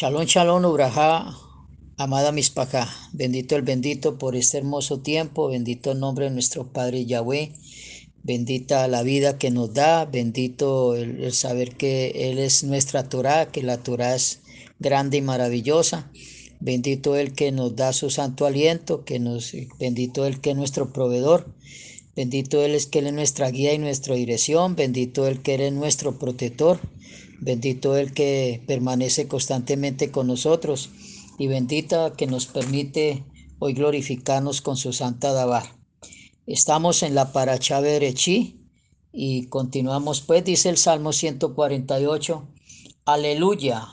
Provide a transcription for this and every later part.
Shalom, shalom, Ubrajá, amada Mispacá. Bendito el bendito por este hermoso tiempo. Bendito el nombre de nuestro Padre Yahweh. Bendita la vida que nos da. Bendito el, el saber que Él es nuestra Torah, que la Torah es grande y maravillosa. Bendito el que nos da su santo aliento, que nos, bendito el que es nuestro proveedor. Bendito Él es que Él es nuestra guía y nuestra dirección. Bendito el que Él es nuestro protector. Bendito el que permanece constantemente con nosotros y bendita que nos permite hoy glorificarnos con su santa Dabar. Estamos en la Paracha Berechí y continuamos pues, dice el Salmo 148, Aleluya,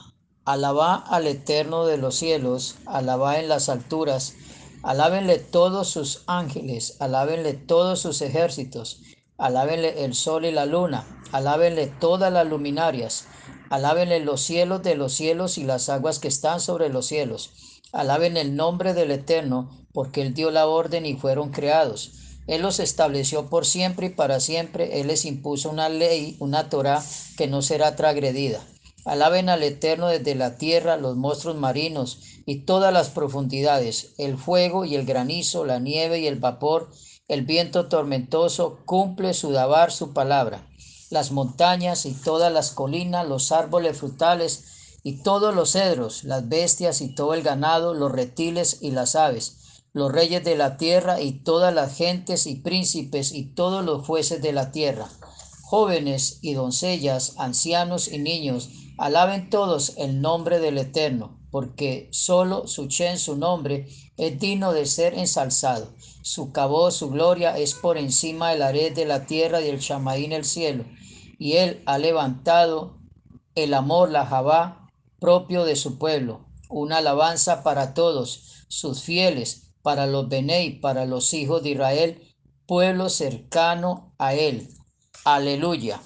alaba al Eterno de los cielos, alaba en las alturas, alábenle todos sus ángeles, alábenle todos sus ejércitos, alábenle el sol y la luna, alábenle todas las luminarias, Alábenle los cielos de los cielos y las aguas que están sobre los cielos. Alaben el nombre del Eterno, porque Él dio la orden y fueron creados. Él los estableció por siempre y para siempre. Él les impuso una ley, una Torah que no será transgredida. Alaben al Eterno desde la tierra, los monstruos marinos y todas las profundidades, el fuego y el granizo, la nieve y el vapor, el viento tormentoso, cumple su dabar su palabra las montañas y todas las colinas, los árboles frutales y todos los cedros, las bestias y todo el ganado, los reptiles y las aves, los reyes de la tierra y todas las gentes y príncipes y todos los jueces de la tierra, jóvenes y doncellas, ancianos y niños, alaben todos el nombre del Eterno, porque solo su su nombre, es digno de ser ensalzado. Su cabo, su gloria es por encima del ared de la tierra y el chamaín el cielo y él ha levantado el amor, la Jabá, propio de su pueblo, una alabanza para todos sus fieles, para los Benei, para los hijos de Israel, pueblo cercano a él. Aleluya.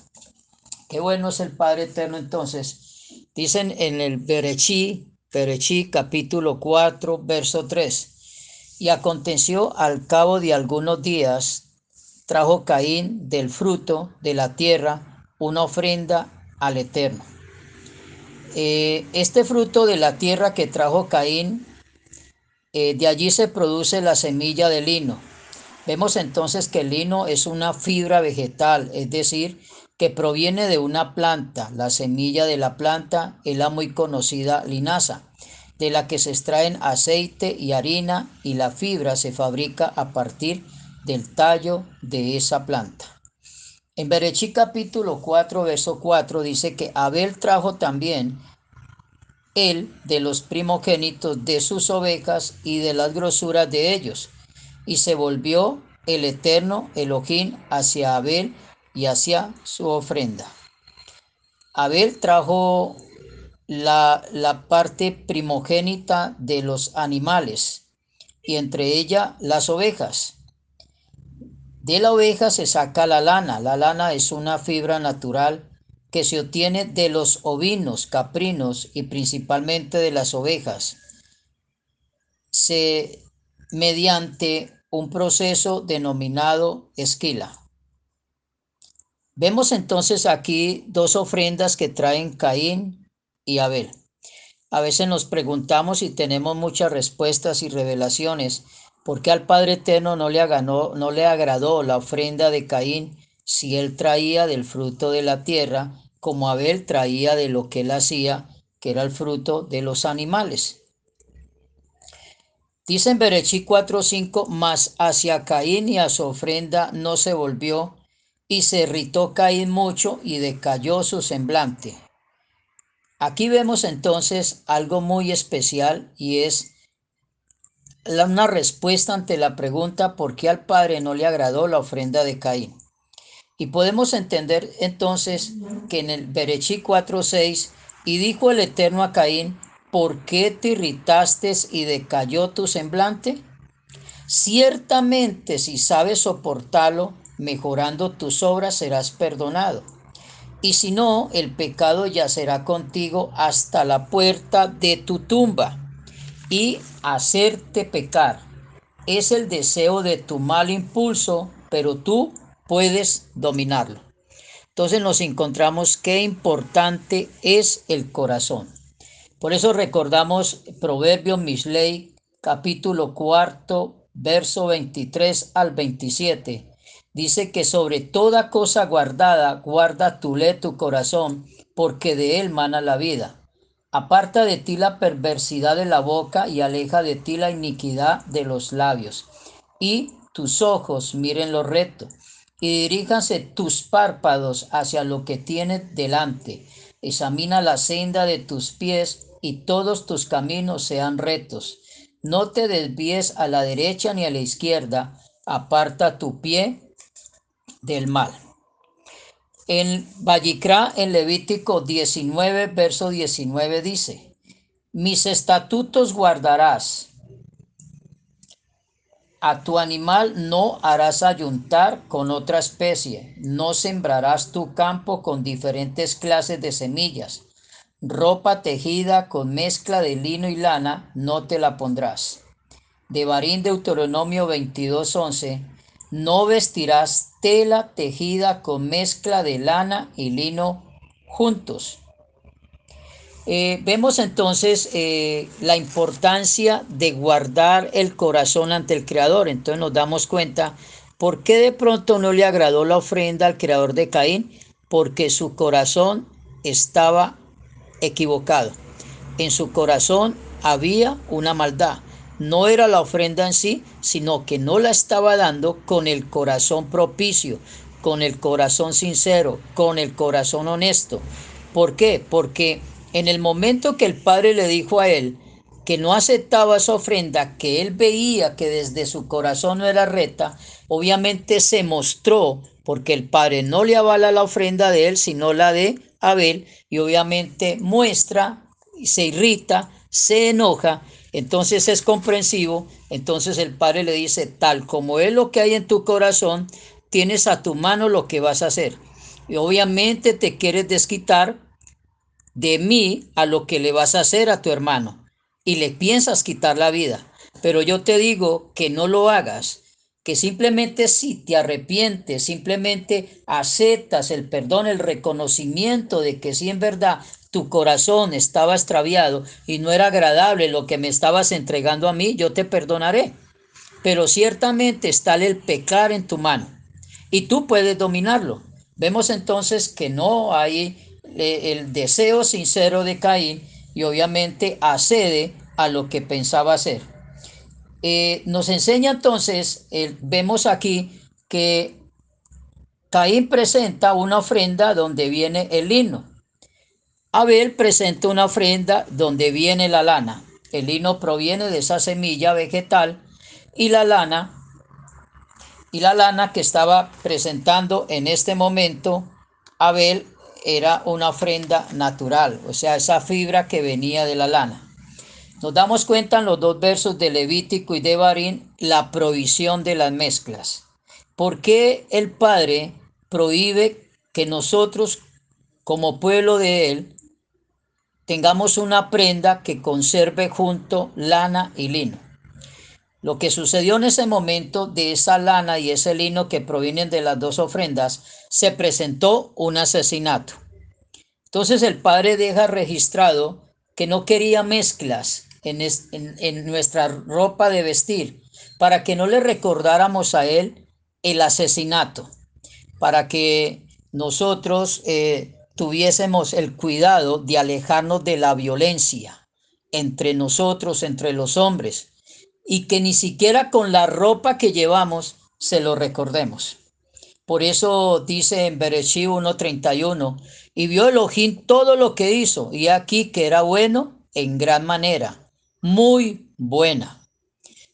Qué bueno es el Padre Eterno entonces. Dicen en el Berechí, Berechí capítulo 4, verso 3. Y aconteció al cabo de algunos días, trajo Caín del fruto de la tierra una ofrenda al Eterno. Eh, este fruto de la tierra que trajo Caín, eh, de allí se produce la semilla del lino. Vemos entonces que el lino es una fibra vegetal, es decir, que proviene de una planta. La semilla de la planta es la muy conocida linaza, de la que se extraen aceite y harina y la fibra se fabrica a partir del tallo de esa planta. En Berechí capítulo 4, verso 4 dice que Abel trajo también él de los primogénitos de sus ovejas y de las grosuras de ellos. Y se volvió el eterno Elohim hacia Abel y hacia su ofrenda. Abel trajo la, la parte primogénita de los animales y entre ella las ovejas de la oveja se saca la lana. La lana es una fibra natural que se obtiene de los ovinos, caprinos y principalmente de las ovejas. Se mediante un proceso denominado esquila. Vemos entonces aquí dos ofrendas que traen Caín y Abel. A veces nos preguntamos y tenemos muchas respuestas y revelaciones ¿Por qué al Padre Eterno no le, no le agradó la ofrenda de Caín si él traía del fruto de la tierra, como Abel traía de lo que él hacía, que era el fruto de los animales? Dice en Berechí 4:5, mas hacia Caín y a su ofrenda no se volvió, y se irritó Caín mucho y decayó su semblante. Aquí vemos entonces algo muy especial y es una respuesta ante la pregunta por qué al Padre no le agradó la ofrenda de Caín. Y podemos entender entonces que en el Berechí 4:6, y dijo el Eterno a Caín, ¿por qué te irritaste y decayó tu semblante? Ciertamente si sabes soportarlo, mejorando tus obras serás perdonado. Y si no, el pecado yacerá contigo hasta la puerta de tu tumba y hacerte pecar. Es el deseo de tu mal impulso, pero tú puedes dominarlo. Entonces nos encontramos qué importante es el corazón. Por eso recordamos Proverbios Misley, capítulo cuarto, verso 23 al 27. Dice que sobre toda cosa guardada, guarda tu le tu corazón, porque de él mana la vida. Aparta de ti la perversidad de la boca y aleja de ti la iniquidad de los labios. Y tus ojos miren lo recto y diríjanse tus párpados hacia lo que tienes delante. Examina la senda de tus pies y todos tus caminos sean rectos. No te desvíes a la derecha ni a la izquierda, aparta tu pie del mal. En Vallicrá, en Levítico 19, verso 19 dice, mis estatutos guardarás a tu animal no harás ayuntar con otra especie, no sembrarás tu campo con diferentes clases de semillas. Ropa tejida con mezcla de lino y lana no te la pondrás. De Barín Deuteronomio 22:11, no vestirás tela tejida con mezcla de lana y lino juntos eh, vemos entonces eh, la importancia de guardar el corazón ante el Creador. Entonces nos damos cuenta por qué de pronto no le agradó la ofrenda al Creador de Caín, porque su corazón estaba equivocado. En su corazón había una maldad. No era la ofrenda en sí, sino que no la estaba dando con el corazón propicio, con el corazón sincero, con el corazón honesto. ¿Por qué? Porque en el momento que el padre le dijo a él que no aceptaba esa ofrenda, que él veía que desde su corazón no era recta, obviamente se mostró, porque el padre no le avala la ofrenda de él, sino la de Abel, y obviamente muestra, se irrita, se enoja, entonces es comprensivo, entonces el padre le dice, tal como es lo que hay en tu corazón, tienes a tu mano lo que vas a hacer. Y obviamente te quieres desquitar de mí a lo que le vas a hacer a tu hermano y le piensas quitar la vida. Pero yo te digo que no lo hagas, que simplemente si te arrepientes, simplemente aceptas el perdón, el reconocimiento de que si en verdad tu corazón estaba extraviado y no era agradable lo que me estabas entregando a mí, yo te perdonaré. Pero ciertamente está el pecar en tu mano y tú puedes dominarlo. Vemos entonces que no hay el deseo sincero de Caín y obviamente accede a lo que pensaba hacer. Eh, nos enseña entonces, vemos aquí que Caín presenta una ofrenda donde viene el lino. Abel presenta una ofrenda donde viene la lana. El lino proviene de esa semilla vegetal y la lana y la lana que estaba presentando en este momento Abel era una ofrenda natural, o sea, esa fibra que venía de la lana. Nos damos cuenta en los dos versos de Levítico y de Barín la provisión de las mezclas. ¿Por qué el Padre prohíbe que nosotros, como pueblo de Él, tengamos una prenda que conserve junto lana y lino? Lo que sucedió en ese momento de esa lana y ese lino que provienen de las dos ofrendas, se presentó un asesinato. Entonces el padre deja registrado que no quería mezclas en, en, nuestra ropa de vestir para que no le recordáramos a él el asesinato, para que nosotros eh, tuviésemos el cuidado de alejarnos de la violencia entre nosotros, entre los hombres, y que ni siquiera con la ropa que llevamos se lo recordemos. Por eso dice en Bereshí 1.31, y vio Elohim todo lo que hizo, y aquí que era bueno en gran manera, muy buena.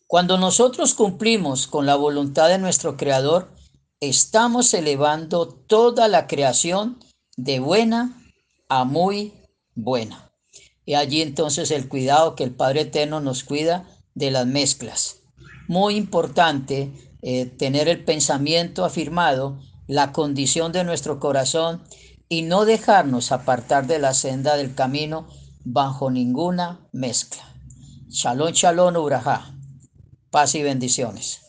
Cuando nosotros cumplimos con la voluntad de nuestro Creador, estamos elevando toda la creación de buena a muy buena. Y allí entonces el cuidado que el Padre Eterno nos cuida de las mezclas. Muy importante eh, tener el pensamiento afirmado, la condición de nuestro corazón y no dejarnos apartar de la senda del camino bajo ninguna mezcla. Shalom, shalom, uraja. Paz y bendiciones.